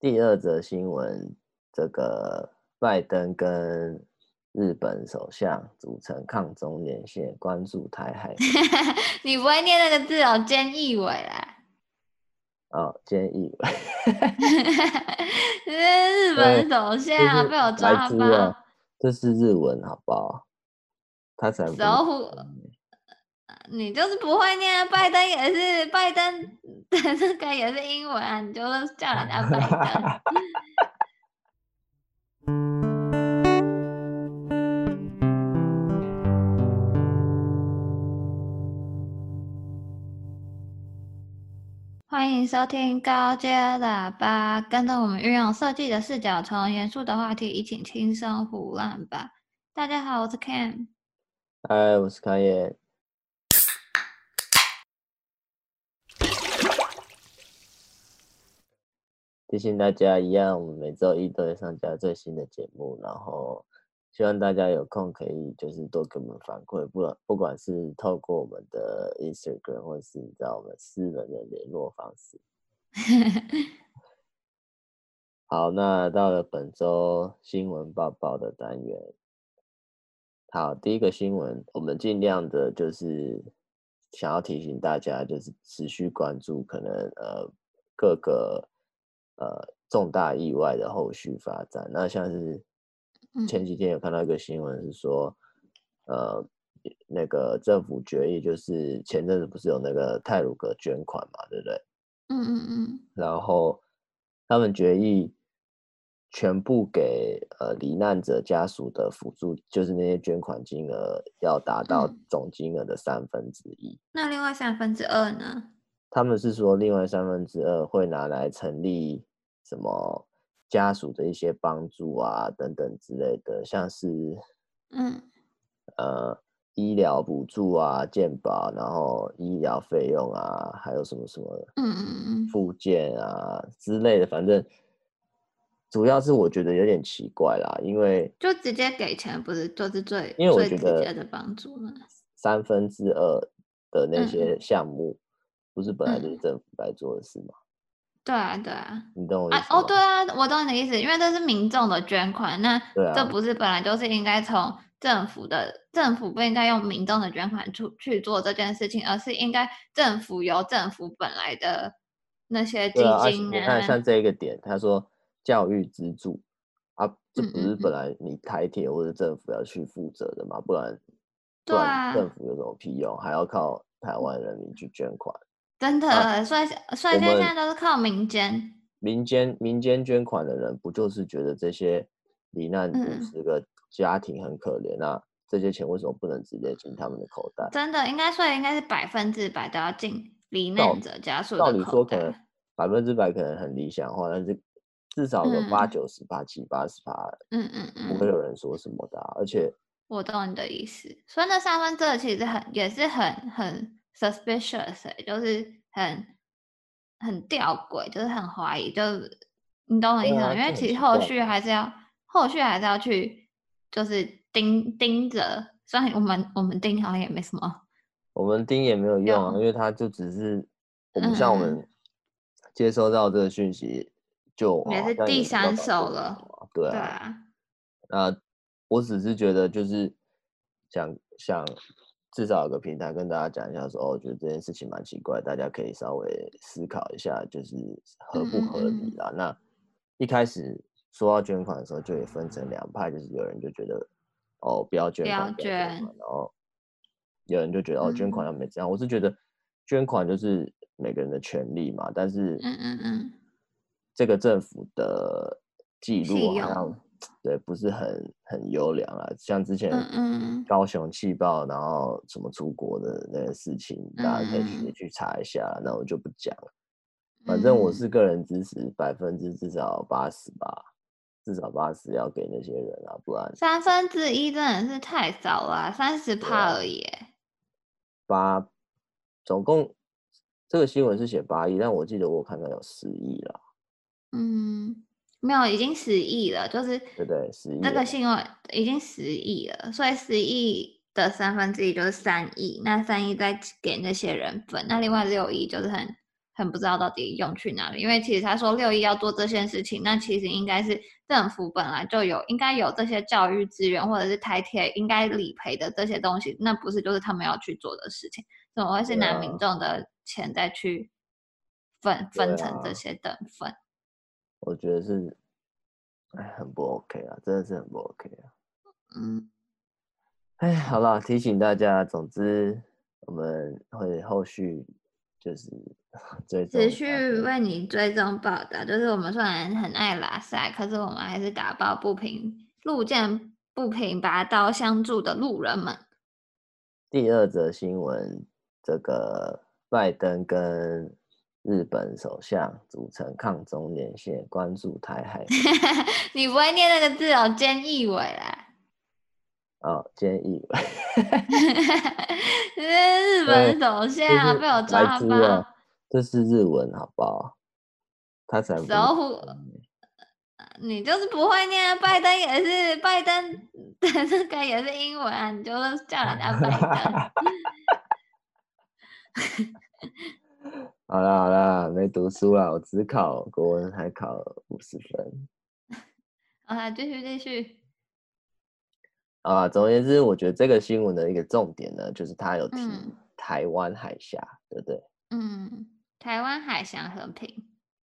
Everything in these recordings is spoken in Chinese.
第二则新闻，这个拜登跟日本首相组成抗中连线，关注台海。你不会念那个字哦，菅义伟啦。哦，菅义伟。这是日本首相被我抓包。这是日文，好不好？他才。你就是不会念，拜登也是拜登的这个也是英文啊，你就叫人家拜登。欢迎收听高阶喇叭，跟着我们运用设计的视角，从严肃的话题一起轻松胡乱吧。大家好，我是 Ken。嗨，我是卡耶。提醒大家一样，我们每周一都会上架最新的节目，然后希望大家有空可以就是多给我们反馈，不管不管是透过我们的 Instagram 或是你知道我们私人的联络方式。好，那到了本周新闻报报的单元，好，第一个新闻，我们尽量的就是想要提醒大家，就是持续关注可能呃各个。呃，重大意外的后续发展，那像是前几天有看到一个新闻是说，嗯、呃，那个政府决议就是前阵子不是有那个泰鲁格捐款嘛，对不对？嗯嗯嗯。然后他们决议全部给呃罹难者家属的辅助，就是那些捐款金额要达到总金额的三分之一。嗯。那另外三分之二呢？他们是说另外三分之二会拿来成立。什么家属的一些帮助啊，等等之类的，像是嗯呃医疗补助啊、健保，然后医疗费用啊，还有什么什么嗯嗯嗯复健啊之类的，反正主要是我觉得有点奇怪啦，因为就直接给钱不是就是最因为我觉得帮助吗？三分之二的那些项目不是本来就是政府该做的事吗？嗯对啊，对啊，你懂我意思吗？哦，对啊，我懂你的意思，因为这是民众的捐款，那这不是本来就是应该从政府的，啊、政府不应该用民众的捐款出去做这件事情，而是应该政府由政府本来的那些基金啊。你看，像这一个点，他说教育资助啊，这不是本来你台铁或者政府要去负责的嘛？不然，对啊，政府有什么屁用？还要靠台湾人民去捐款？真的，啊、所以所以现在都是靠民间。民间民间捐款的人，不就是觉得这些罹难五十个家庭很可怜啊？嗯、这些钱为什么不能直接进他们的口袋？真的，应该说应该是百分之百都要进罹难者家属的口袋。道理说可能百分之百可能很理想化，但是至少有八九十八七八十八，嗯嗯嗯，不会有人说什么的、啊。而且我懂你的意思，所以那三分之二其实很也是很很。suspicious，就是很很吊诡，就是很怀疑，就是你懂我意思吗？啊、因为其实后续还是要后续还是要去，就是盯盯着。虽然我们我们盯好像也没什么，我们盯也没有用啊，因为他就只是我们像我们接收到这个讯息就、嗯、也是第三手了，对啊。对啊，那我只是觉得就是想想。至少有个平台跟大家讲一下说，说哦，我觉得这件事情蛮奇怪，大家可以稍微思考一下，就是合不合理啦。嗯、那一开始说到捐款的时候，就也分成两派，就是有人就觉得哦，不要捐款，不要捐，然后有人就觉得哦，捐款要没这样。嗯、我是觉得捐款就是每个人的权利嘛，但是嗯嗯嗯，这个政府的记录好像。对，不是很很优良啊，像之前高雄气爆，然后什么出国的那个事情，嗯、大家可以去查一下，那我就不讲了。反正我是个人支持百分之至少八十吧，至少八十要给那些人啊，不然三分之一真的是太少了，三十趴而已。八，总共这个新闻是写八亿，但我记得我看到有十亿了。嗯。没有，已经十亿了，就是对对，十亿。那个信用已经十亿了，所以十亿的三分之一就是三亿，那三亿再给那些人分，那另外六亿就是很很不知道到底用去哪里。因为其实他说六亿要做这件事情，那其实应该是政府本来就有应该有这些教育资源，或者是台铁应该理赔的这些东西，那不是就是他们要去做的事情？怎么会是拿民众的钱再去分分成这些等份？我觉得是，哎，很不 OK 啊，真的是很不 OK 啊。嗯，哎，好了，提醒大家，总之我们会后续就是 追踪，持续为你追踪报道。就是我们虽然很爱拉赛，可是我们还是打抱不平，路见不平拔刀相助的路人们。第二则新闻，这个拜登跟。日本首相组成抗中连线，关注台海。你不会念那个字哦，菅义伟啦。哦，菅义伟。日 本首相被我抓包。这是日文，好不好？他才。守护。你就是不会念，啊拜登也是拜登的这个也是英文啊，你就叫人家拜登。好啦好啦，没读书啦，我只考国文，还考五十分。好啦，继续继续。啊，总而言之，我觉得这个新闻的一个重点呢，就是他有提台湾海峡，嗯、对不对？嗯，台湾海峡和平。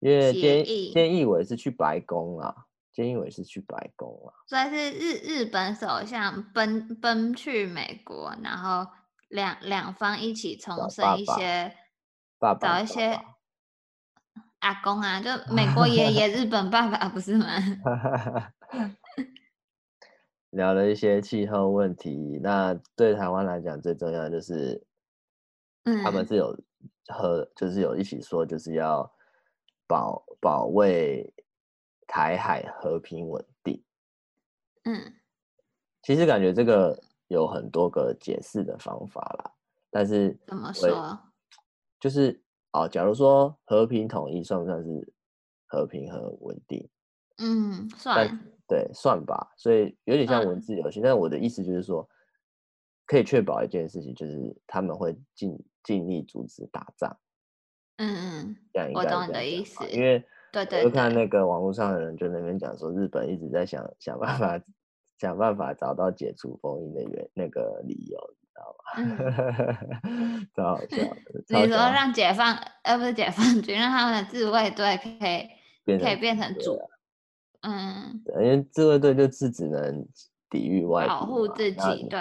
因为菅菅义伟是去白宫啊，菅义伟是去白宫啊，所以是日日本首相奔奔去美国，然后两两方一起重申一些。爸爸找一些阿公啊，就美国爷爷、日本爸爸，不是吗？聊了一些气候问题，那对台湾来讲最重要的就是，他们是有和，就是有一起说，就是要保保卫台海和平稳定。嗯，其实感觉这个有很多个解释的方法啦，但是怎么说？就是哦，假如说和平统一算不算是和平和稳定？嗯，算。对，算吧。所以有点像文字游戏。嗯、但我的意思就是说，可以确保一件事情，就是他们会尽尽力阻止打仗。嗯嗯，这样应该我懂你的意思。因为对对，我看那个网络上的人就那边讲说，日本一直在想想办法 想办法找到解除封印的原那个理由。嗯，超好笑的。你说让解放，呃，不是解放军，让他们的自卫队可以 可以变成主，嗯，对，因为自卫队就是只能抵御外，保护自己，对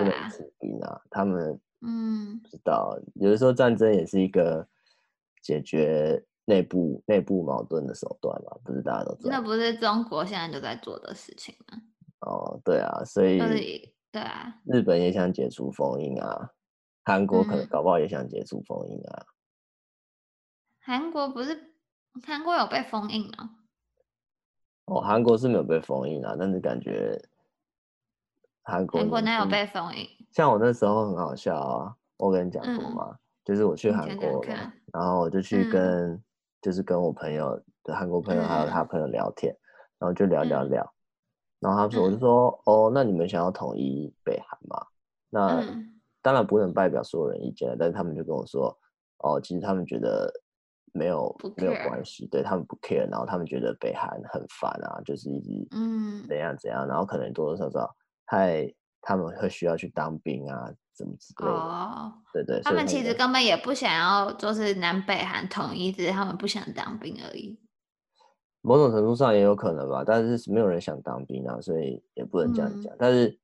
啊，他们，嗯，不知道，有的时候战争也是一个解决内部内部矛盾的手段嘛，不是大家都知道，那不是中国现在就在做的事情吗？哦，对啊，所以。对啊，日本也想解除封印啊，韩国可能搞不好也想解除封印啊。韩国不是韩国有被封印吗？哦，韩国是没有被封印啊，但是感觉韩国韩国哪有被封印？像我那时候很好笑啊，我跟你讲过嘛，嗯、就是我去韩国，看看然后我就去跟、嗯、就是跟我朋友的韩国朋友还有他朋友聊天，嗯、然后就聊聊聊。嗯然后他说：“我就说，嗯、哦，那你们想要统一北韩吗？那、嗯、当然不能代表所有人意见，但是他们就跟我说，哦，其实他们觉得没有没有关系，对他们不 care。然后他们觉得北韩很烦啊，就是一直嗯怎样怎样，然后可能多多少少太他们会需要去当兵啊，怎么之类的。哦，对对，他们其实根本也不想要，就是南北韩统一，只是他们不想当兵而已。”某种程度上也有可能吧，但是没有人想当兵啊，所以也不能这样讲。嗯、但是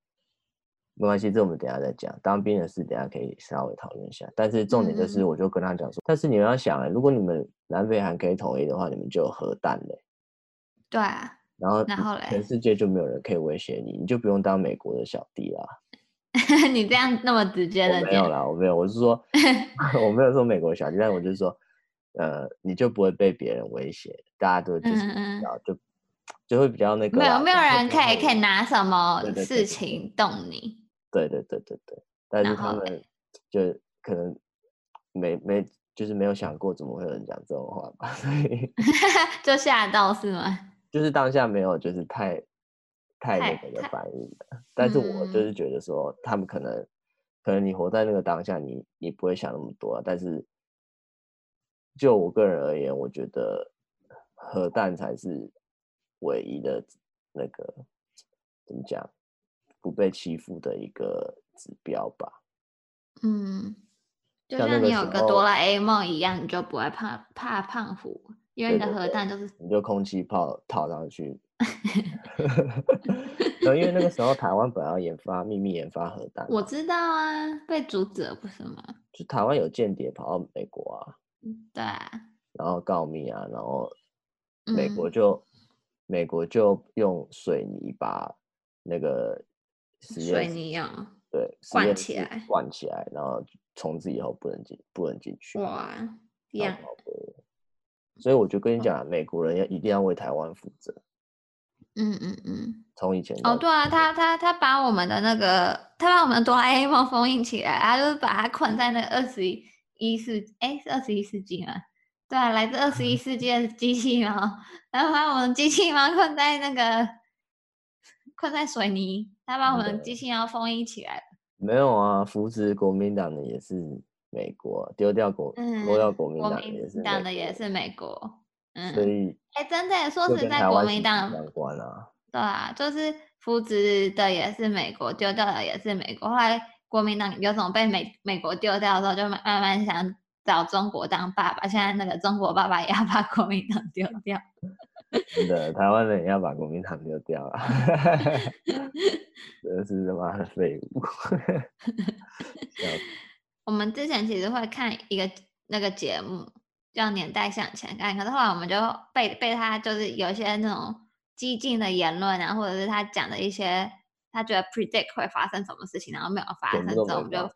没关系，这我们等下再讲。当兵的事等下可以稍微讨论一下。但是重点就是，我就跟他讲说，嗯、但是你们要想哎，如果你们南北韩可以统一的话，你们就有核弹嘞。对啊。然后，然后全世界就没有人可以威胁你，你就不用当美国的小弟啦。你这样那么直接的？没有啦，我没有，我是说，我没有说美国小弟，但我就是说。呃，你就不会被别人威胁，大家都就是比较嗯嗯就就会比较那个，没有没有人可以可以拿什么事情动你，对对对对对，但是他们就可能没没就是没有想过怎么会有人讲这种话吧，所以 就吓到是吗？就是当下没有就是太太那个的反应的，但是我就是觉得说他们可能可能你活在那个当下，你你不会想那么多，但是。就我个人而言，我觉得核弹才是唯一的那个怎么讲不被欺负的一个指标吧。嗯，就像你有个哆啦 A 梦一样，你就不会怕怕胖虎，因为你的核弹就是你就空气炮套上去。因为那个时候台湾本来要研发秘密研发核弹，我知道啊，被阻止了不是吗？就台湾有间谍跑到美国啊，对啊，然后告密啊，然后美国就、嗯、美国就用水泥把那个实验水泥啊，对，灌起来，灌起来，然后从此以后不能进不能进去。哇，一样。所以我就跟你讲，美国人要一定要为台湾负责。嗯嗯嗯，从以前哦，对啊，他他他把我们的那个，他把我们的哆啦 A 梦封印起来，他就是把它困在那个二十一世，哎，是二十一世纪吗？对啊，来自二十一世纪的机器猫，然后把我们机器猫困在那个困在水泥，他把我们机器猫封印起来。没有啊，扶持国民党的也是美国，丢掉国，嗯，丢掉国民党也是党的也是美国。嗯，所以哎，真的说实在，国民党相关啊，对啊，就是扶植的也是美国，丢掉的也是美国。后来国民党有种被美美国丢掉的时候，就慢慢想找中国当爸爸。现在那个中国爸爸也要把国民党丢掉。真的，台湾人也要把国民党丢掉啊！真的是他妈的废物。我们之前其实会看一个那个节目。叫年代向前看，可是后来我们就被被他就是有一些那种激进的言论啊，或者是他讲的一些他觉得 predict 会发生什么事情，然后没有发生，之后我们就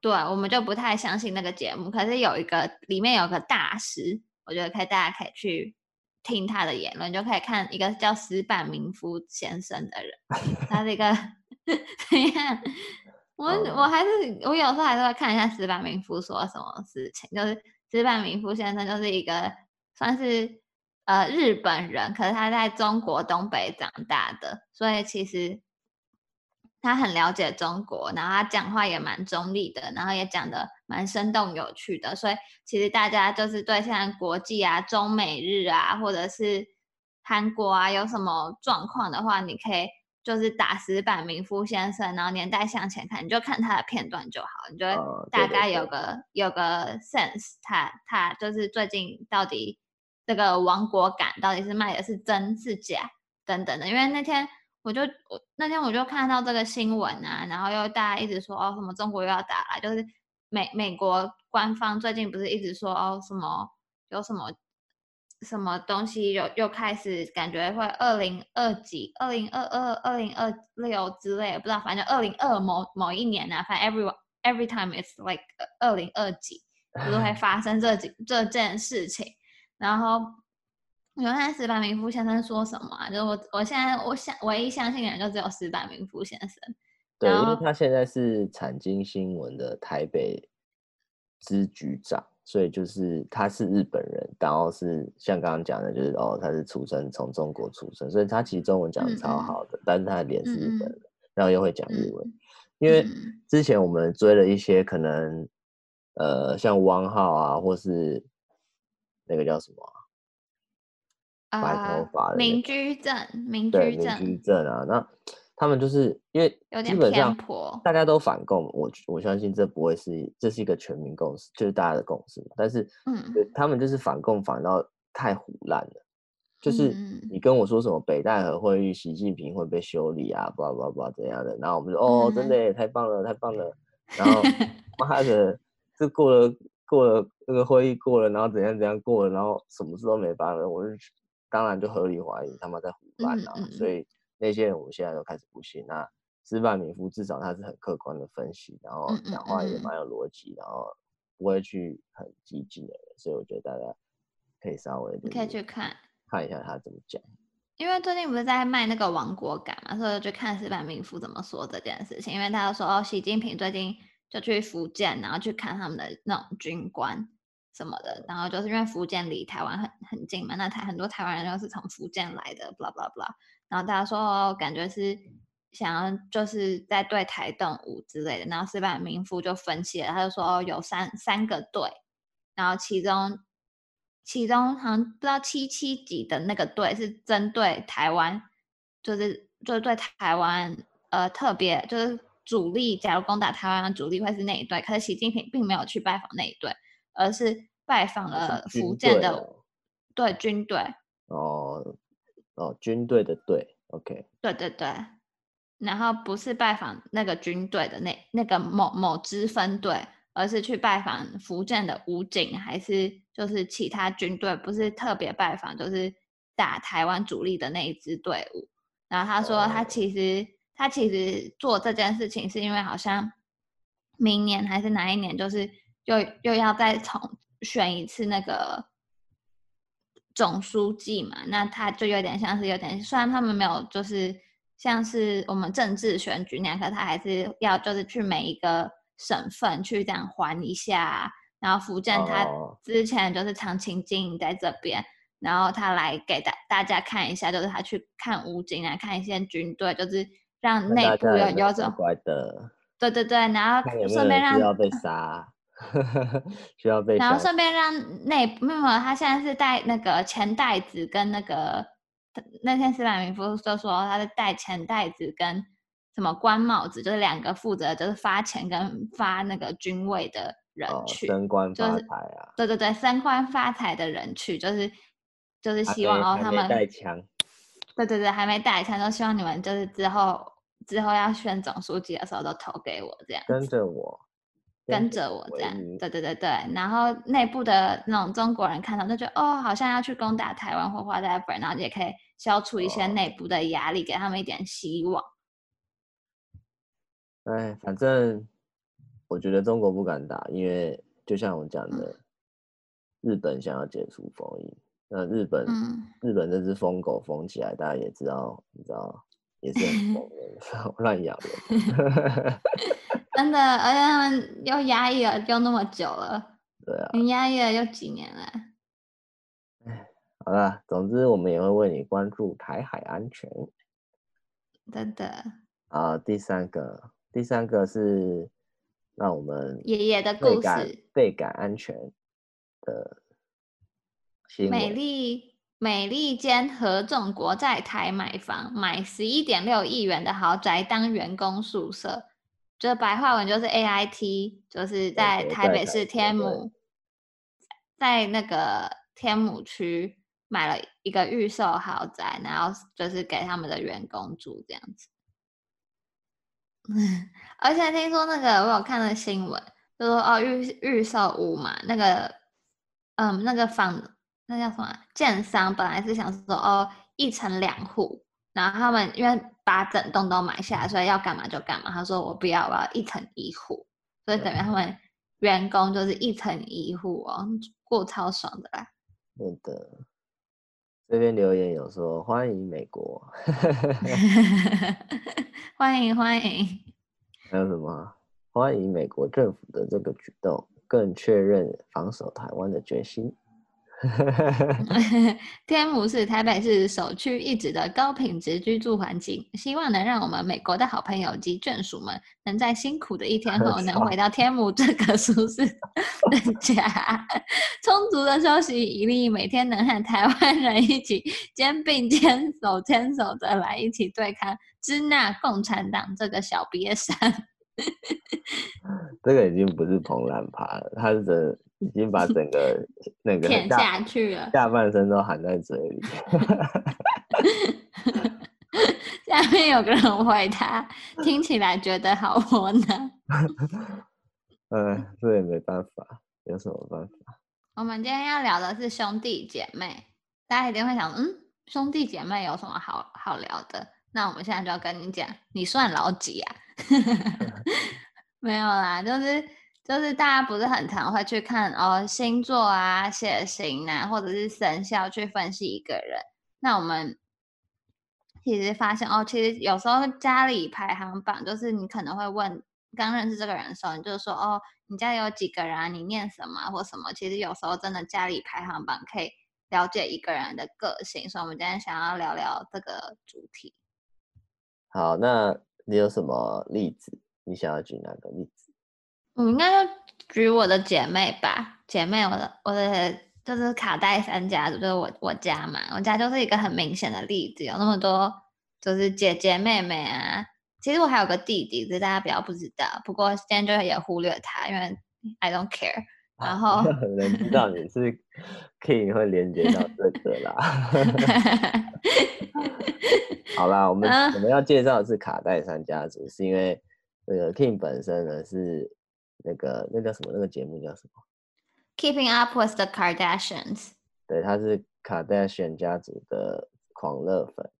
对，我们就不太相信那个节目。可是有一个里面有个大师，我觉得可以大家可以去听他的言论，就可以看一个叫石板明夫先生的人，他是一个 怎样？我我还是我有时候还是会看一下石板明夫说什么事情，就是。石板明夫先生就是一个算是呃日本人，可是他在中国东北长大的，所以其实他很了解中国，然后他讲话也蛮中立的，然后也讲的蛮生动有趣的，所以其实大家就是对现在国际啊、中美日啊，或者是韩国啊有什么状况的话，你可以。就是打死板明夫先生，然后年代向前看，你就看他的片段就好，你就会大概有个、呃、有个 sense，他他就是最近到底这个亡国感到底是卖的是真是假等等的。因为那天我就我那天我就看到这个新闻啊，然后又大家一直说哦什么中国又要打了，就是美美国官方最近不是一直说哦什么有什么。什么东西又又开始感觉会二零二几、二零二二、二零二六之类的，不知道，反正二零二某某一年啊，反正 every every time it's like 二零二几，就会 发生这几这件事情。然后我看矢板明夫先生说什么啊？就是我我现在我相唯一相信的人就只有石板明夫先生。对，因为他现在是产经新闻的台北支局长。所以就是他是日本人，然后是像刚刚讲的，就是哦，他是出生从中国出生，所以他其实中文讲的超好的，但是他的脸是日本人，然后又会讲日文，因为之前我们追了一些可能，呃，像汪浩啊，或是那个叫什么、啊，白头发的明居正，明居正，明居正啊，那。他们就是因为基本上大家都反共，我我相信这不会是这是一个全民共识，就是大家的共识。但是，嗯，他们就是反共反到太胡烂了，就是你跟我说什么北戴河会议，习近平会被修理啊，不不不怎样的，然后我们说哦，真的耶，太棒了，太棒了。然后 妈的，这过了过了那个会议过了，然后怎样怎样过了，然后什么事都没发生，我就当然就合理怀疑他们在胡乱啊，所以。那些人我们现在都开始不信。那矢板民夫至少他是很客观的分析，然后讲话也蛮有逻辑，然后不会去很激进的人，所以我觉得大家可以稍微可以去看看一下他怎么讲。因为最近不是在卖那个亡国感嘛，所以就看矢板明夫怎么说这件事情。因为他说哦，习近平最近就去福建，然后去看他们的那种军官什么的，然后就是因为福建离台湾很很近嘛，那台很多台湾人都是从福建来的，blah blah blah。然后大家说，感觉是想要就是在对台动武之类的。然后矢板明夫就分析了，他就说，有三三个队，然后其中其中好像不知道七七几的那个队是针对台湾，就是就是对台湾呃特别就是主力，假如攻打台湾的主力会是那一队，可是习近平并没有去拜访那一队，而是拜访了福建的对军队。哦哦，军队的队，OK。对对对，然后不是拜访那个军队的那那个某某支分队。而是去拜访福建的武警，还是就是其他军队？不是特别拜访，就是打台湾主力的那一支队伍。然后他说，他其实、哦、他其实做这件事情，是因为好像明年还是哪一年，就是又又要再重选一次那个总书记嘛。那他就有点像是有点，虽然他们没有就是像是我们政治选举那样，可他还是要就是去每一个。省份去这样还一下，然后福建他之前就是长期经营在这边，oh. 然后他来给大大家看一下，就是他去看武警啊看一些军队，就是让内部有有种对对对，然后顺便让需要被杀，需要被，然后顺便让内部没有，他现在是带那个钱袋子跟那个那天斯坦明夫就说他是带钱袋子跟。什么官帽子，就是两个负责就是发钱跟发那个军位的人去，升官发财啊，就是，对对对，升官发财的人去，就是就是希望哦他们带枪，对对对，还没带枪，都希望你们就是之后之后要选总书记的时候都投给我这样，跟着我，跟着我这样，对对对对，然后内部的那种中国人看到就觉得哦，好像要去攻打台湾或 whatever，然后也可以消除一些内部的压力，哦，给他们一点希望。哎，反正我觉得中国不敢打，因为就像我讲的，日本想要解除封印，那日本、嗯、日本这只疯狗疯起来，大家也知道，你知道，也是很疯的，乱咬人。真的，而且他们又压抑了又那么久了，对啊，你压抑了又几年了。哎，好了，总之我们也会为你关注台海安全。真的。啊，第三个。第三个是让我们爷爷的故事，倍感安全的。美丽美利坚合众国在台买房，买十一点六亿元的豪宅当员工宿舍，就是白话文就是 AIT，就是在台北市天母，在那个天母区买了一个预售豪宅，然后就是给他们的员工住这样子。而且听说那个我有看了新闻，就说哦预预售屋嘛，那个嗯那个房那叫什么建商本来是想说哦一层两户，然后他们因为把整栋都买下来，所以要干嘛就干嘛。他说我不要，我要一层一户，所以等于他们员工就是一层一户哦，过超爽的啦。对的，这边留言有说欢迎美国。欢迎欢迎，还有什么？欢迎美国政府的这个举动，更确认防守台湾的决心。天母是台北市首屈一指的高品质居住环境，希望能让我们美国的好朋友及眷属们，能在辛苦的一天后，能回到天母这个舒适的家，充足的休息，以利每天能和台湾人一起肩并肩、手牵手的来一起对抗支那共产党这个小瘪三。这个已经不是彭兰爬了，他是已经把整个 那个舔下去了，下半身都含在嘴里。下面有个人回他，听起来觉得好窝囊。嗯，这也没办法，有什么办法？我们今天要聊的是兄弟姐妹，大家一定会想，嗯，兄弟姐妹有什么好好聊的？那我们现在就要跟你讲，你算老几啊？没有啦，就是就是大家不是很常会去看哦星座啊、血型啊，或者是生肖去分析一个人。那我们其实发现哦，其实有时候家里排行榜，就是你可能会问刚认识这个人的时候，你就说哦，你家里有几个人啊？你念什么或什么？其实有时候真的家里排行榜可以了解一个人的个性。所以，我们今天想要聊聊这个主题。好，那。你有什么例子？你想要举哪个例子？我应该就举我的姐妹吧。姐妹，我的我的就是卡戴珊家族，就是我我家嘛，我家就是一个很明显的例子，有那么多就是姐姐妹妹啊。其实我还有个弟弟，只是大家比较不知道。不过今天就也忽略他，因为 I don't care。然后很能知道你是 King 会连接到这个啦。好啦，我们、uh, 我们要介绍的是卡戴珊家族，是因为那个 King 本身呢是那个那叫什么？那个节目叫什么？Keeping Up with the Kardashians。对，他是卡戴珊家族的狂热粉。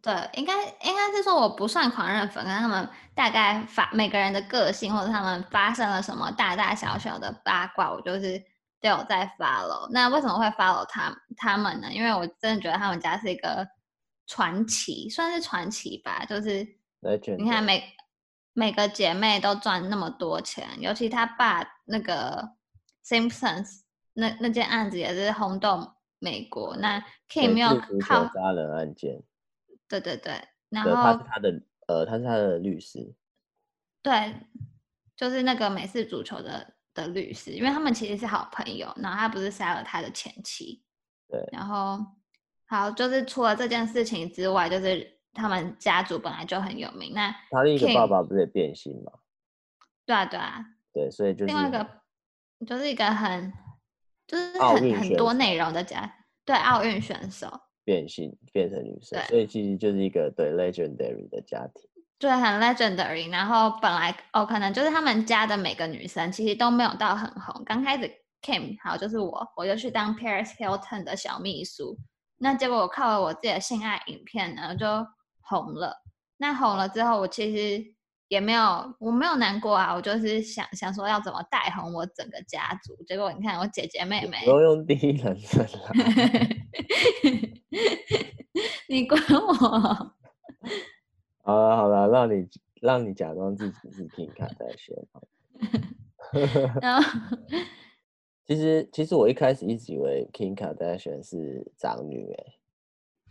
对，应该应该是说我不算狂热粉，但他们大概发每个人的个性或者他们发生了什么大大小小的八卦，我就是都有在 follow。那为什么会 follow 他他们呢？因为我真的觉得他们家是一个传奇，算是传奇吧。就是你看每每个姐妹都赚那么多钱，尤其他爸那个 Simpsons 那那件案子也是轰动美国。那 Kim 没有靠杀人案件。对对对，然后他是他的呃，他是他的律师，对，就是那个美式足球的的律师，因为他们其实是好朋友，然后他不是杀了他的前妻，对，然后好，就是除了这件事情之外，就是他们家族本来就很有名，那他另一个爸爸不是也变性吗？对啊对啊，对，所以就是另外一个就是一个很就是很很多内容的家，对，奥运选手。变性变成女生，所以其实就是一个对 legendary 的家庭，对，很 legendary。然后本来哦，可能就是他们家的每个女生其实都没有到很红。刚开始 Kim 好就是我，我就去当 Paris Hilton 的小秘书。那结果我靠了我自己的性爱影片呢，就红了。那红了之后，我其实也没有，我没有难过啊。我就是想想说要怎么带红我整个家族。结果你看，我姐姐妹妹都用第一人称了。你管我？好了好了，让你让你假装自己是 Kim Kardashian。然后，其实其实我一开始一直以为 Kim Kardashian 是长女哎。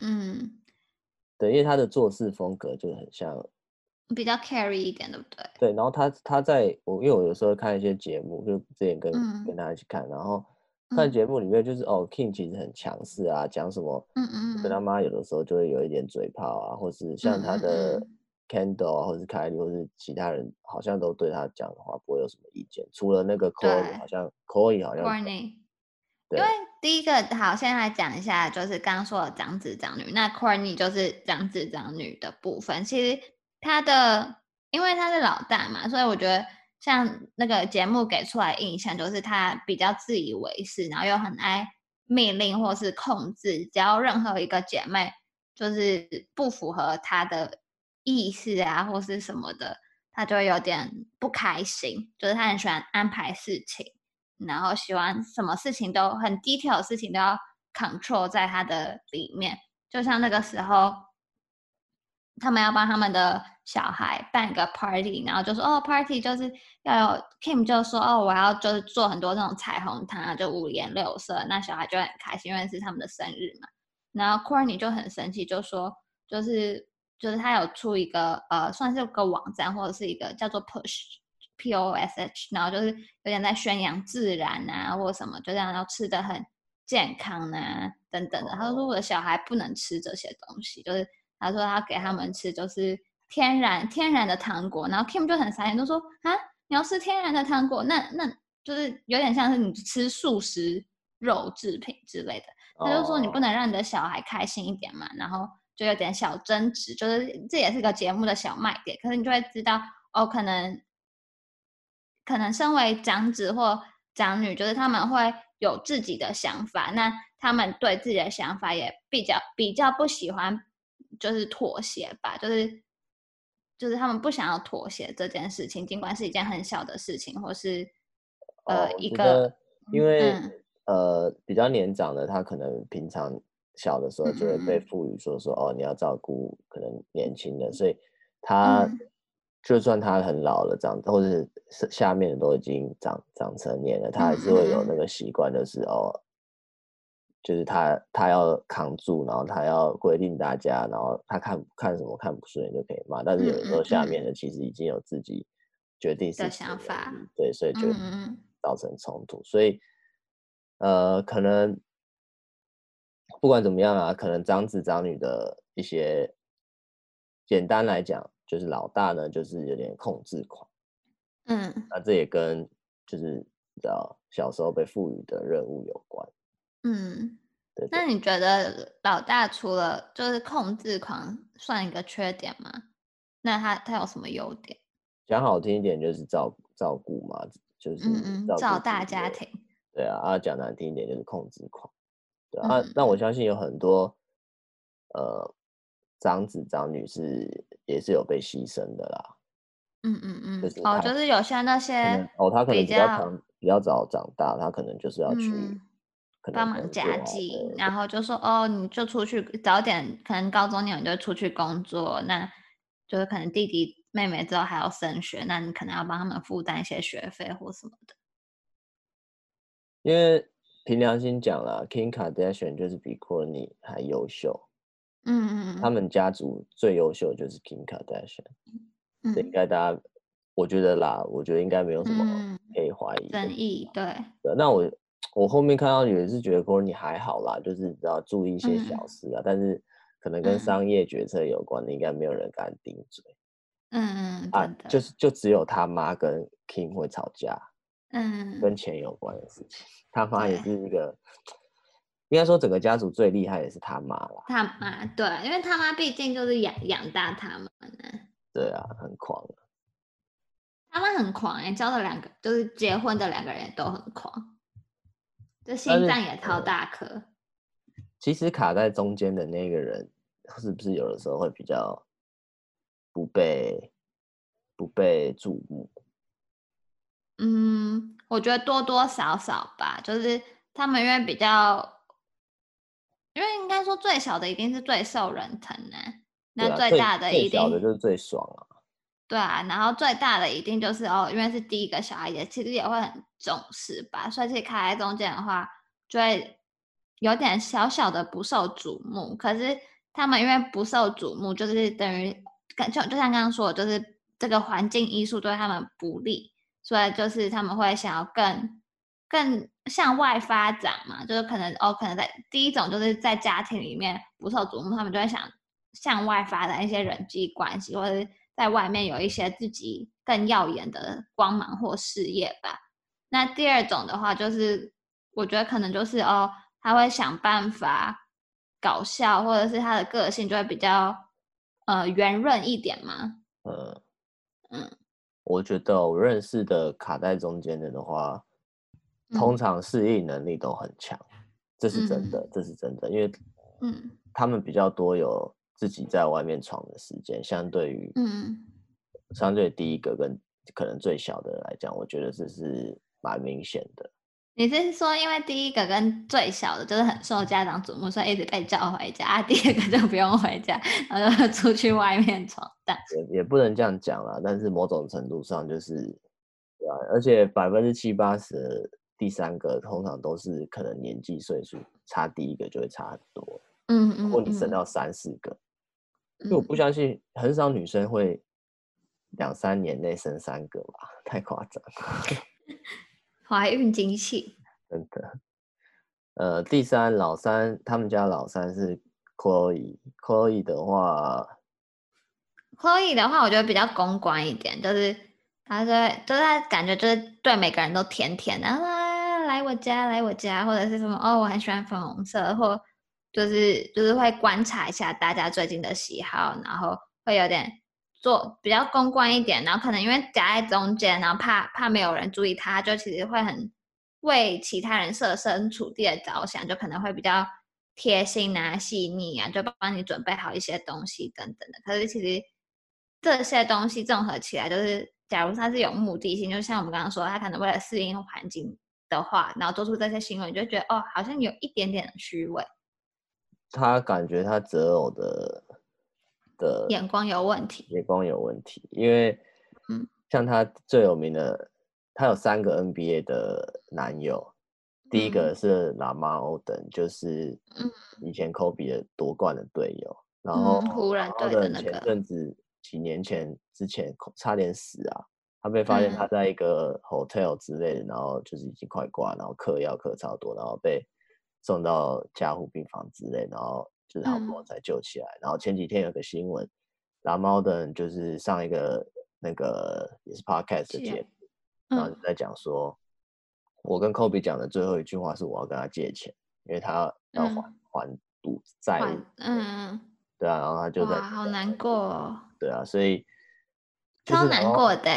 嗯，对，因为他的做事风格就很像，比较 carry 一点，对不对？对，然后他他在我因为我有时候看一些节目，就之前跟、嗯、跟她一起看，然后。看节目里面就是哦，King 其实很强势啊，讲什么，嗯嗯，跟他妈有的时候就会有一点嘴炮啊，或是像他的 Candle 啊，或是凯莉，或是其他人，好像都对他讲的话不会有什么意见，除了那个 Kourtney 好像 Kourtney 好像为第一个好，先来讲一下，就是刚刚说的长子长女，那 Courtney 就是长子长女的部分，其实他的，因为他是老大嘛，所以我觉得。像那个节目给出来印象，就是他比较自以为是，然后又很爱命令或是控制，只要任何一个姐妹就是不符合他的意思啊，或是什么的，他就会有点不开心。就是他很喜欢安排事情，然后喜欢什么事情都很 detail 的事情都要 control 在他的里面。就像那个时候，他们要帮他们的。小孩办个 party，然后就说哦，party 就是要有 Kim 就说哦，我要就是做很多那种彩虹糖，就五颜六色，那小孩就很开心，因为是他们的生日嘛。然后 Courtney 就很生气，就说就是就是他有出一个呃，算是个网站或者是一个叫做 Push P O S H，然后就是有点在宣扬自然啊，或者什么，就这样要吃的很健康啊等等的。他说我的小孩不能吃这些东西，就是他说他给他们吃就是。天然天然的糖果，然后 Kim 就很傻眼，就说啊，你要吃天然的糖果，那那就是有点像是你吃素食肉制品之类的。他就说你不能让你的小孩开心一点嘛，然后就有点小争执，就是这也是个节目的小卖点。可是你就会知道哦，可能可能身为长子或长女，就是他们会有自己的想法，那他们对自己的想法也比较比较不喜欢，就是妥协吧，就是。就是他们不想要妥协这件事情，尽管是一件很小的事情，或是呃一个，因为、嗯、呃比较年长的他可能平常小的时候就会被赋予说说、嗯、哦你要照顾可能年轻的，所以他、嗯、就算他很老了这样，或者是下面的都已经长长成年了，他还是会有那个习惯的是、嗯、哦。就是他，他要扛住，然后他要规定大家，然后他看看什么看不顺眼就可以骂。但是有的时候下面的其实已经有自己决定的想法，对，所以就造成冲突。所以呃，可能不管怎么样啊，可能长子长女的一些，简单来讲，就是老大呢，就是有点控制狂。嗯，那这也跟就是你知道小时候被赋予的任务有关。嗯，对，对。那你觉得老大除了就是控制狂算一个缺点吗？那他他有什么优点？讲好听一点就是照照顾嘛，就是嗯嗯，照大家庭。对啊，啊讲难听一点就是控制狂。对啊，那、嗯、我相信有很多呃长子长女是也是有被牺牲的啦。嗯嗯嗯，就是哦，就是有些那些哦，他可能比较长比较早长大，他可能就是要去帮、嗯、忙家计，然后就说哦，你就出去早点，可能高中你就出去工作，那就是可能弟弟妹妹之后还要升学，那你可能要帮他们负担一些学费或什么的。因为凭良心讲啦，Kim Kardashian 就是比 Kourtney 还优秀。嗯嗯嗯，他们家族最优秀的就是 Kim Kardashian。这应该大家，我觉得啦，我觉得应该没有什么可以怀疑、争议。对，对。那我我后面看到也是觉得 Kourtney 还好啦，就是要注意一些小事啊，但是可能跟商业决策有关的，应该没有人敢顶嘴。嗯嗯啊，就是就只有他妈跟 Kim 会吵架。嗯，跟钱有关的事情，他妈也是一个，应该说整个家族最厉害的是他妈啦。他妈对，因为他妈毕竟就是养养大他们。对啊，很狂。他们很狂哎、欸，交的两个就是结婚的两个人都很狂，这心脏也超大颗。其实卡在中间的那个人，是不是有的时候会比较不被不被注目？嗯，我觉得多多少少吧，就是他们因为比较，因为应该说最小的一定是最受人疼的。那最大的一定，最小的就是最爽啊。对啊，然后最大的一定就是哦，因为是第一个小孩，也其实也会很重视吧。所以其实卡在中间的话，就会有点小小的不受瞩目。可是他们因为不受瞩目，就是等于就就像刚刚说的，就是这个环境因素对他们不利，所以就是他们会想要更更向外发展嘛。就是可能哦，可能在第一种就是在家庭里面不受瞩目，他们就会想。向外发展一些人际关系，或者在外面有一些自己更耀眼的光芒或事业吧。那第二种的话，就是我觉得可能就是哦，他会想办法搞笑，或者是他的个性就会比较呃圆润一点嘛。嗯嗯，我觉得我认识的卡在中间的的话，通常适应能力都很强，嗯，这是真的，这是真的，因为嗯，他们比较多有。自己在外面闯的时间，相对于嗯，相对第一个跟可能最小的人来讲，我觉得这是蛮明显的。你是说，因为第一个跟最小的就是很受家长瞩目，所以一直被叫回家，啊、第二个就不用回家，然后就出去 外面闯荡？也也不能这样讲啦，但是某种程度上就是，对啊，而且百分之七八十的第三个通常都是可能年纪岁数差第一个就会差很多。嗯嗯，嗯，如果你生到三四个。因为我不相信，很少女生会两三年内生三个吧，太夸张了。怀孕惊喜，真的。呃，第三老三，他们家老三是 Chloe，Chloe 的话，Chloe 的话，我觉得比较公关一点，就是他说，就是他感觉就是对每个人都甜甜的，啊，来我家，来我家，或者是什么，哦，我很喜欢粉红色，或。就是就是会观察一下大家最近的喜好，然后会有点做比较公关一点，然后可能因为夹在中间，然后怕怕没有人注意他，就其实会很为其他人设身处地的着想，就可能会比较贴心啊、细腻啊，就帮你准备好一些东西等等的。可是其实这些东西综合起来，就是假如他是有目的性，就像我们刚刚说，他可能为了适应环境的话，然后做出这些行为，你就觉得哦，好像有一点点的虚伪。他感觉他择偶的的眼光有问题，眼光有问题，因为，像他最有名的，他有三个 NBA 的男友，嗯、第一个是拉马欧登，就是以前科比的夺冠的队友，嗯、然后湖人队的那个，前阵子几年前之前差点死啊，他被发现他在一个 hotel 之类的，嗯、然后就是已经快挂，然后嗑药嗑超多，然后被送到加护病房之类，然后就是好朋友才救起来。嗯、然后前几天有个新闻，蓝猫的人就是上一个那个也是 podcast 的节目，嗯、然后就在讲说，我跟 Kobe 讲的最后一句话是我要跟他借钱，因为他要还、嗯、还赌债务。嗯，对啊，然后他就在，好难过、哦。对啊，所以超难过的。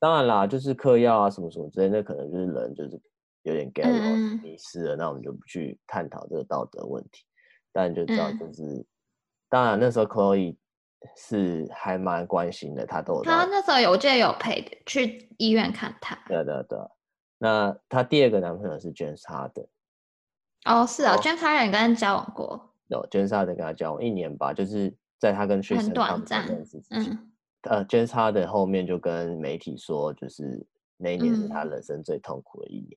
当然啦，就是嗑药啊什么什么之类，那可能就是人就是有点 get 了迷失了，那我们就不去探讨这个道德问题。但就知道就是，嗯、当然那时候 Chloe 是还蛮关心的，他都有他那时候有我记得有陪去医院看他。对对对，那他第二个男朋友是 James Harden。哦，是啊，James Harden 跟他交往过。有 James Harden 跟他交往一年吧，就是在他跟 Tristan 很短暂。嗯。呃，James Harden 后面就跟媒体说，就是那一年是他人生最痛苦的一年，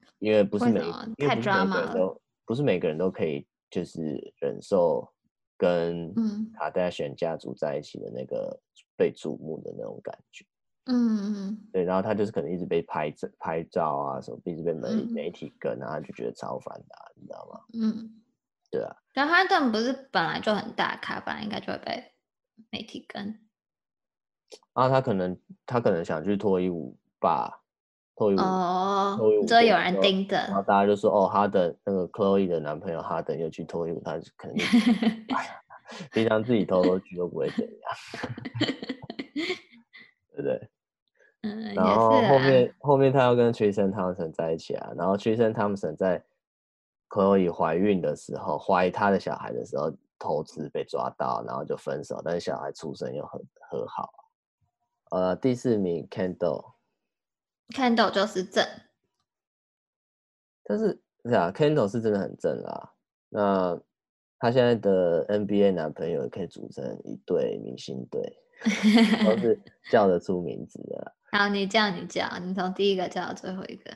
嗯、因为不是每太抓马了，都不是每个人都可以就是忍受跟卡戴珊家族在一起的那个被瞩目的那种感觉。嗯嗯，对，然后他就是可能一直被拍照拍照啊什么，一直被媒媒体跟，然后他就觉得超烦的、啊，你知道吗？嗯，对啊。但哈登不是本来就很大咖，本来应该就会被媒体跟。啊，他可能他可能想去脱衣舞吧，脱衣舞哦，脱衣舞，这有人盯着，然后大家就说哦，哈登那个 Chloe 的男朋友哈登又去脱衣舞，他可能平常自己偷偷去都不会怎样，对不对？嗯，然后后面、啊、后面他要跟 Tristan Thompson 在一起啊，然后 Tristan Thompson 在 Chloe 怀孕的时候，怀他的小孩的时候偷吃被抓到，然后就分手，但是小孩出生又很和好。呃，第四名 Candle，Candle 就是正，但是是啊，Kendall 是真的很正啊。那他现在的 NBA 男朋友也可以组成一对明星队，都是 叫得出名字的。好，你叫你叫，你从第一个叫到最后一个，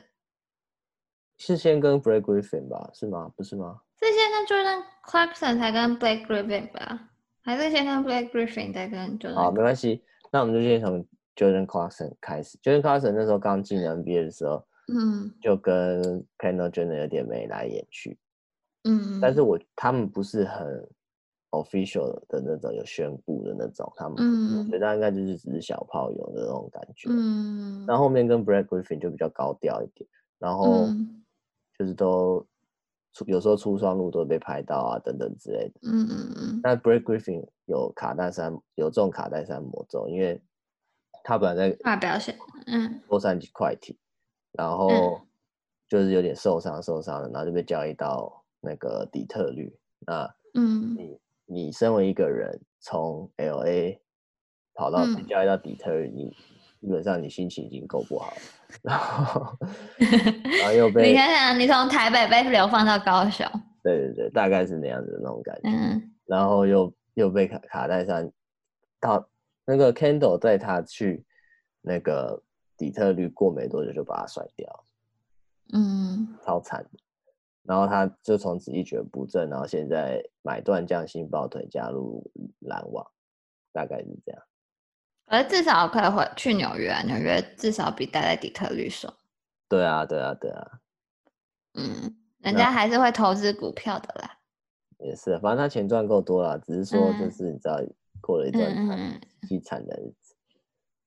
是先跟 Blake Griffin 吧？是吗？不是吗？是先跟 Jordan Clarkson 才跟 Blake Griffin 吧？还是先跟 Blake Griffin 再跟 Jordan？好，没关系。那我们就先从 Jordan Clarkson 开始。Jordan Clarkson 那时候刚进 NBA 的时候，嗯，就跟 Kendall Jenner 有点眉来眼去，嗯，但是我他们不是很 official 的那种，有宣布的那种，他们，嗯，我觉得应该就是只是小炮友的那种感觉，嗯，然后后面跟 Blake Griffin 就比较高调一点，然后就是都出有时候出双路都会被拍到啊等等之类的，嗯嗯嗯。那 Blake Griffin 有卡戴珊有中卡戴珊魔咒，因为他本来在表现，嗯，洛杉矶快艇，然后就是有点受伤受伤了，然后就被交易到那个底特律。那，嗯，你你身为一个人从 LA 跑到被交易到底特律，你基本上你心情已经够不好了，然后 然后又被你想想，你从台北被流放到高雄，对对对，大概是那样子的那种感觉，嗯，然后又。又被卡卡戴珊到那个 Kendall 带他去那个底特律过没多久就把他甩掉，嗯，超惨的。然后他就从此一蹶不振，然后现在买断降薪抱腿加入篮网，大概是这样。而至少可以回去纽约啊，纽约至少比待在底特律爽。对啊，对啊，对啊。嗯，人家还是会投资股票的啦。也是，反正他钱赚够多了，只是说就是你知道过了一段凄惨的日子，嗯、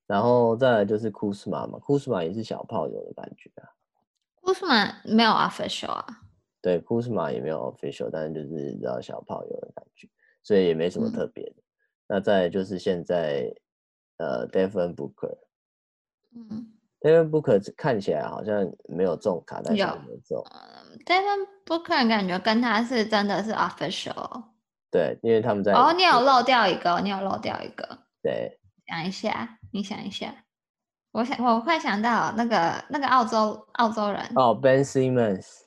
然后再来就是库斯马嘛，库斯马也是小炮友的感觉啊。库斯马没有 official 啊？对，库斯马也没有 official，但是就是你知道小炮友的感觉，所以也没什么特别的。嗯、那再来就是现在呃，Devin Booker，嗯。Devin Booker 看起来好像没有中卡但是没中。Devin Booker 感觉跟他是真的是 official。对，因为他们在。哦，你有漏掉一个，你有漏掉一个。对。想一下，你想一下。我想，我快想到那个那个澳洲澳洲人。哦，Ben Simmons。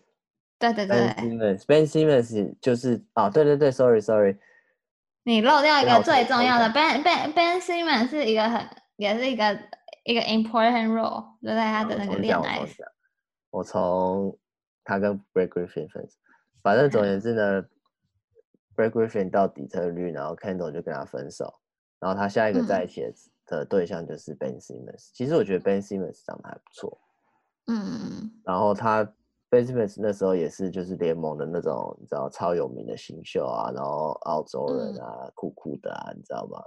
对对对。Ben Simmons，Ben Simmons 就是哦，对对对，Sorry Sorry。你漏掉一个最重要的，Ben Ben Ben Simmons 是一个很，也是一个。一个 important role 就在他的那个恋爱。我从他跟 Blake Griffin 分手，反正总而言之呢，Blake Griffin 到底特律，然后 Kendall 就跟他分手，然后他下一个在一起的的对象就是 Ben Simmons。其实我觉得 Ben Simmons 长得还不错，嗯，然后他 Ben Simmons 那时候也是就是联盟的那种你知道超有名的新秀啊，然后澳洲人啊，酷酷的啊，你知道吗？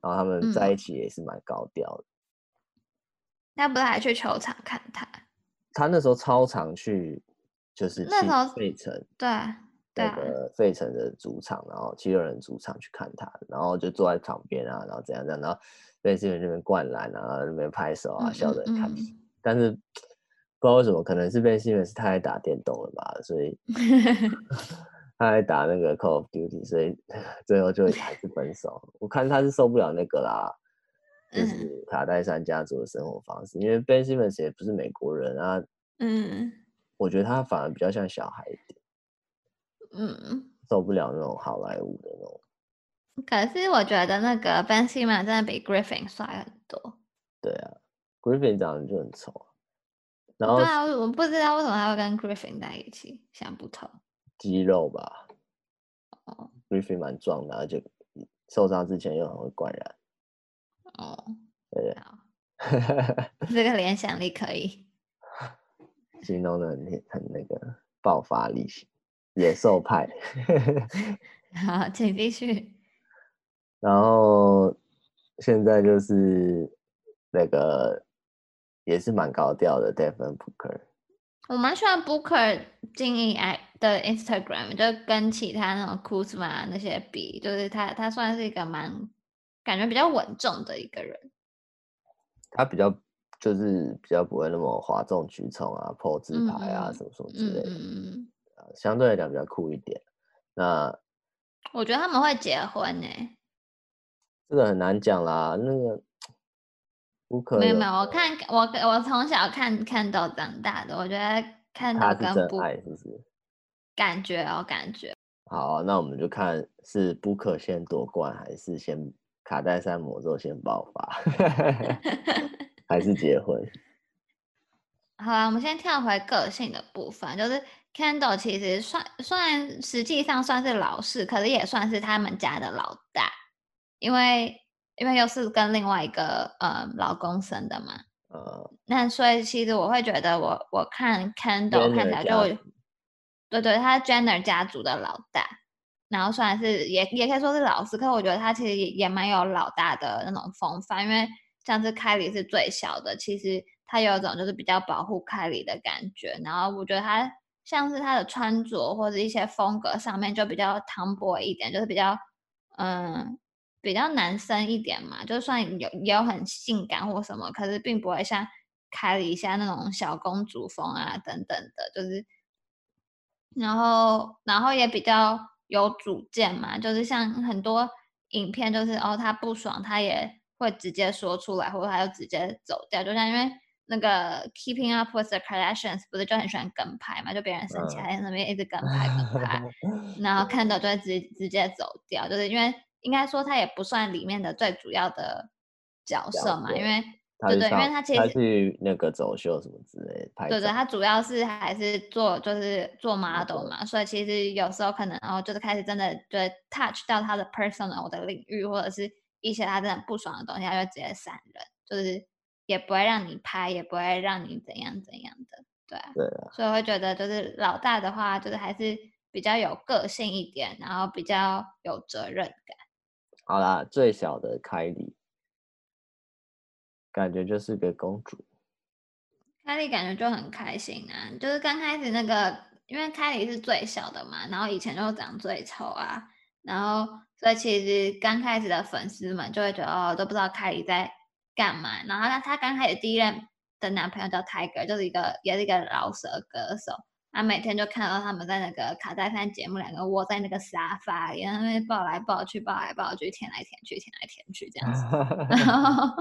然后他们在一起也是蛮高调的。他不是还去球场看他？他那时候超常去，就是去费城，对，那个费城的主场，然后七六人主场去看他，然后就坐在旁边啊，然后怎样怎样，然后在这边那边灌篮啊，那边拍手啊，笑着看。但是不知道为什么，可能是被新闻是太爱打电动了吧，所以 他爱打那个 Call of Duty，所以最后就还是分手。我看他是受不了那个啦。就是卡戴珊家族的生活方式，嗯、因为 Ben Simmons 也不是美国人啊，嗯，我觉得他反而比较像小孩一点，嗯，受不了那种好莱坞的那种。可是我觉得那个 Ben Simmons 真的比 Griffin 帅很多。对啊，Griffin 长得就很丑，然后对啊，我不知道为什么他会跟 Griffin 在一起，想不透。肌肉吧，哦，Griffin 蛮壮的，而且受伤之前又很会灌篮。哦，对，这个联想力可以 形容的很很那个爆发力型，野兽派。好，请继续。然后现在就是那个也是蛮高调的 Devin Booker。我蛮喜欢 Booker 经营爱的 Instagram，就跟其他那种 Kuzma 那些比，就是他他算是一个蛮。感觉比较稳重的一个人，他比较就是比较不会那么哗众取宠啊，破自拍啊、嗯、什么什么之类的，嗯、相对来讲比较酷一点。那我觉得他们会结婚呢、欸，这个很难讲啦。那个不可能，没有没有，我看我我从小看看到长大的，我觉得看到跟不爱是不是？感觉哦，感觉。好，那我们就看是 Booker 先夺冠还是先。卡戴珊魔咒先爆发，还是结婚？好啦，我们先跳回个性的部分，就是 Kendall 其实算算实际上算是老四，可是也算是他们家的老大，因为因为又是跟另外一个呃老公生的嘛。呃，那所以其实我会觉得我我看 Kendall 看起来就，对对，他是 Jenner 家族的老大。然后虽然是也也可以说是老师，可是我觉得他其实也也蛮有老大的那种风范，因为像是凯里是最小的，其实他有一种就是比较保护凯里的感觉。然后我觉得他像是他的穿着或者一些风格上面就比较 tomboy 一点，就是比较嗯比较男生一点嘛，就算有也有很性感或什么，可是并不会像凯莉一下那种小公主风啊等等的，就是然后然后也比较。有主见嘛，就是像很多影片，就是哦，他不爽，他也会直接说出来，或者他就直接走掉。就像因为那个 Keeping Up with the Kardashians 不是就很喜欢跟拍嘛，就别人生气，还在那边一直跟 拍跟拍，然后看到就会直直接走掉。就是因为应该说他也不算里面的最主要的角色嘛，因为。对对，因为他其实他去那个走秀什么之类的拍。对对，他主要是还是做就是做 model 嘛，所以其实有时候可能然后就是开始真的就 touch 到他的 personal 的领域，或者是一些他真的不爽的东西，他就直接闪人，就是也不会让你拍，也不会让你怎样怎样的，对啊。对啊。所以我会觉得就是老大的话，就是还是比较有个性一点，然后比较有责任感。好啦，最小的凯莉。感觉就是个公主，凯莉感觉就很开心啊。就是刚开始那个，因为凯莉是最小的嘛，然后以前就长最丑啊，然后所以其实刚开始的粉丝们就会觉得哦，都不知道凯莉在干嘛。然后他他刚开始第一任的男朋友叫 Tiger，就是一个也是一个饶舌歌手。他每天就看到他们在那个卡戴珊节目，两个窝在那个沙发里，然后抱来抱去，抱来抱去，舔来舔去，舔来舔去这样子。然后，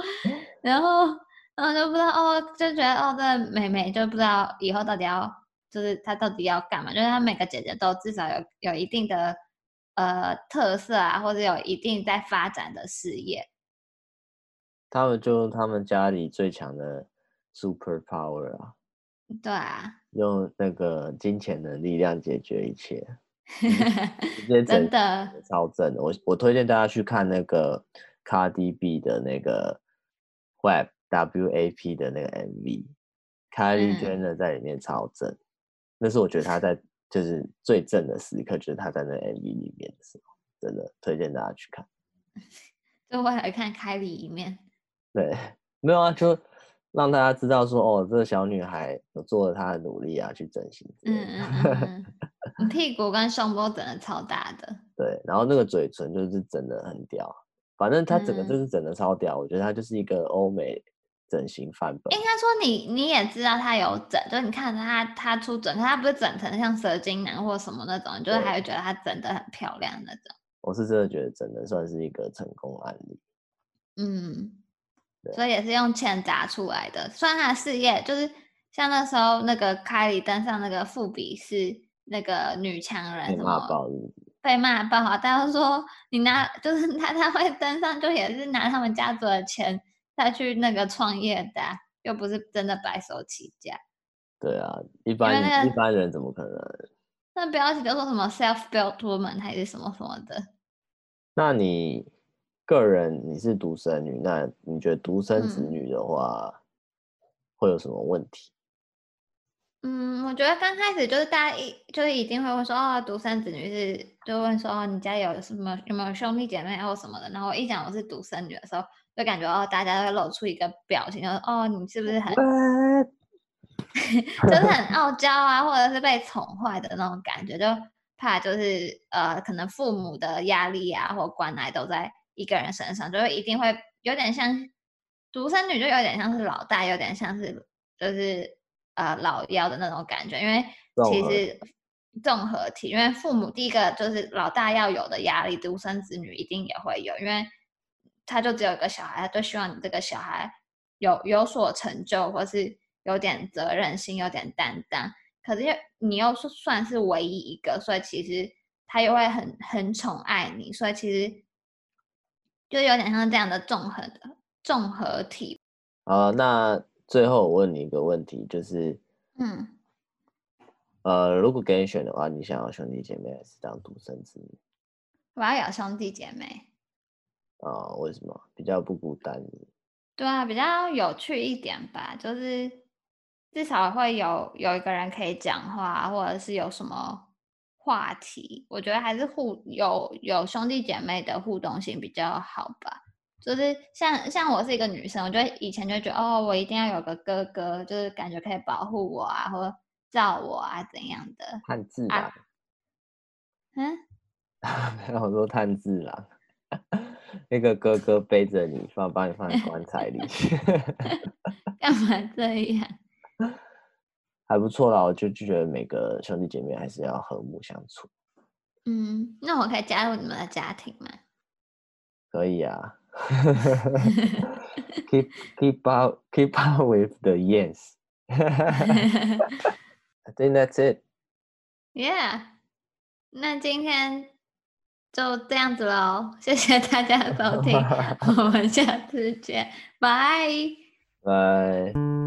然后，然后就不知道哦，就觉得哦，这妹妹就不知道以后到底要，就是她到底要干嘛？就是她每个姐姐都至少有有一定的呃特色啊，或者有一定在发展的事业。他们就他们家里最强的 super power 啊。对啊。用那个金钱的力量解决一切，真的超正的。我我推荐大家去看那个 Cardi B 的那个 Web W A P 的那个 MV，Kylie Jenner 在里面超正，嗯、那是我觉得他在就是最正的时刻，就是他在那 MV 里面的时候，真的推荐大家去看。就我来看 Kylie 一面，对，没有啊，就让大家知道说，哦，这个小女孩有做了她的努力啊，去整形。嗯嗯嗯，屁股跟胸部整的超大的。对，然后那个嘴唇就是整的很屌。反正她整个就是整的超屌，嗯、我觉得她就是一个欧美整形范本。应该说你你也知道他有整，就你看他他出整，他不是整成像蛇精男或什么那种，就是还会觉得他整的很漂亮那种。我是真的觉得整的算是一个成功案例。嗯，对所以也是用钱砸出来的。虽然他的事业就是像那时候那个凯莉登上那个富比是那个女强人什么。被骂爆啊，大家说你拿就是 他他会登上，就也是拿他们家族的钱再去那个创业的，又不是真的白手起家。对啊，一般、那个、一般人怎么可能？那标题都说什么 self-built woman 还是什么什么的？那你个人你是独生女，那你觉得独生子女的话、嗯、会有什么问题？嗯，我觉得刚开始就是大家一就是一定会问说哦，独生子女是就问说哦，你家有什么有没有兄弟姐妹或什么的。然后我一讲我是独生女的时候，就感觉哦，大家都会露出一个表情，就是哦，你是不是很 就是很傲娇啊，或者是被宠坏的那种感觉，就怕就是呃，可能父母的压力啊或关爱都在一个人身上，就会一定会有点像独生女，就有点像是老大，有点像是就是。呃，老幺的那种感觉，因为其实综合体，因为父母第一个就是老大要有的压力，独生子女一定也会有，因为他就只有一个小孩，他就希望你这个小孩有有所成就，或是有点责任心，有点担当。可是你又算是唯一一个，所以其实他又会很很宠爱你，所以其实就有点像这样的综合的综合体。啊，那。最后我问你一个问题，就是，嗯，呃，如果给你选的话，你想要兄弟姐妹还是当独生子女？我要有兄弟姐妹。啊、呃，为什么？比较不孤单。对啊，比较有趣一点吧，就是至少会有有一个人可以讲话，或者是有什么话题，我觉得还是互有有兄弟姐妹的互动性比较好吧。就是像像我是一个女生，我觉得以前就觉得哦，我一定要有个哥哥，就是感觉可以保护我啊，或者照我啊怎样的。炭治郎。啊、嗯？没有说炭治郎，那个哥哥背着你放，把你放在棺材里。干嘛这样？还不错啦，我就就觉得每个兄弟姐妹还是要和睦相处。嗯，那我可以加入你们的家庭吗？可以啊。keep keep up keep up with the yes. I think that's it. Yeah，那今天就这样子喽，谢谢大家的收听，我们下次见，拜拜。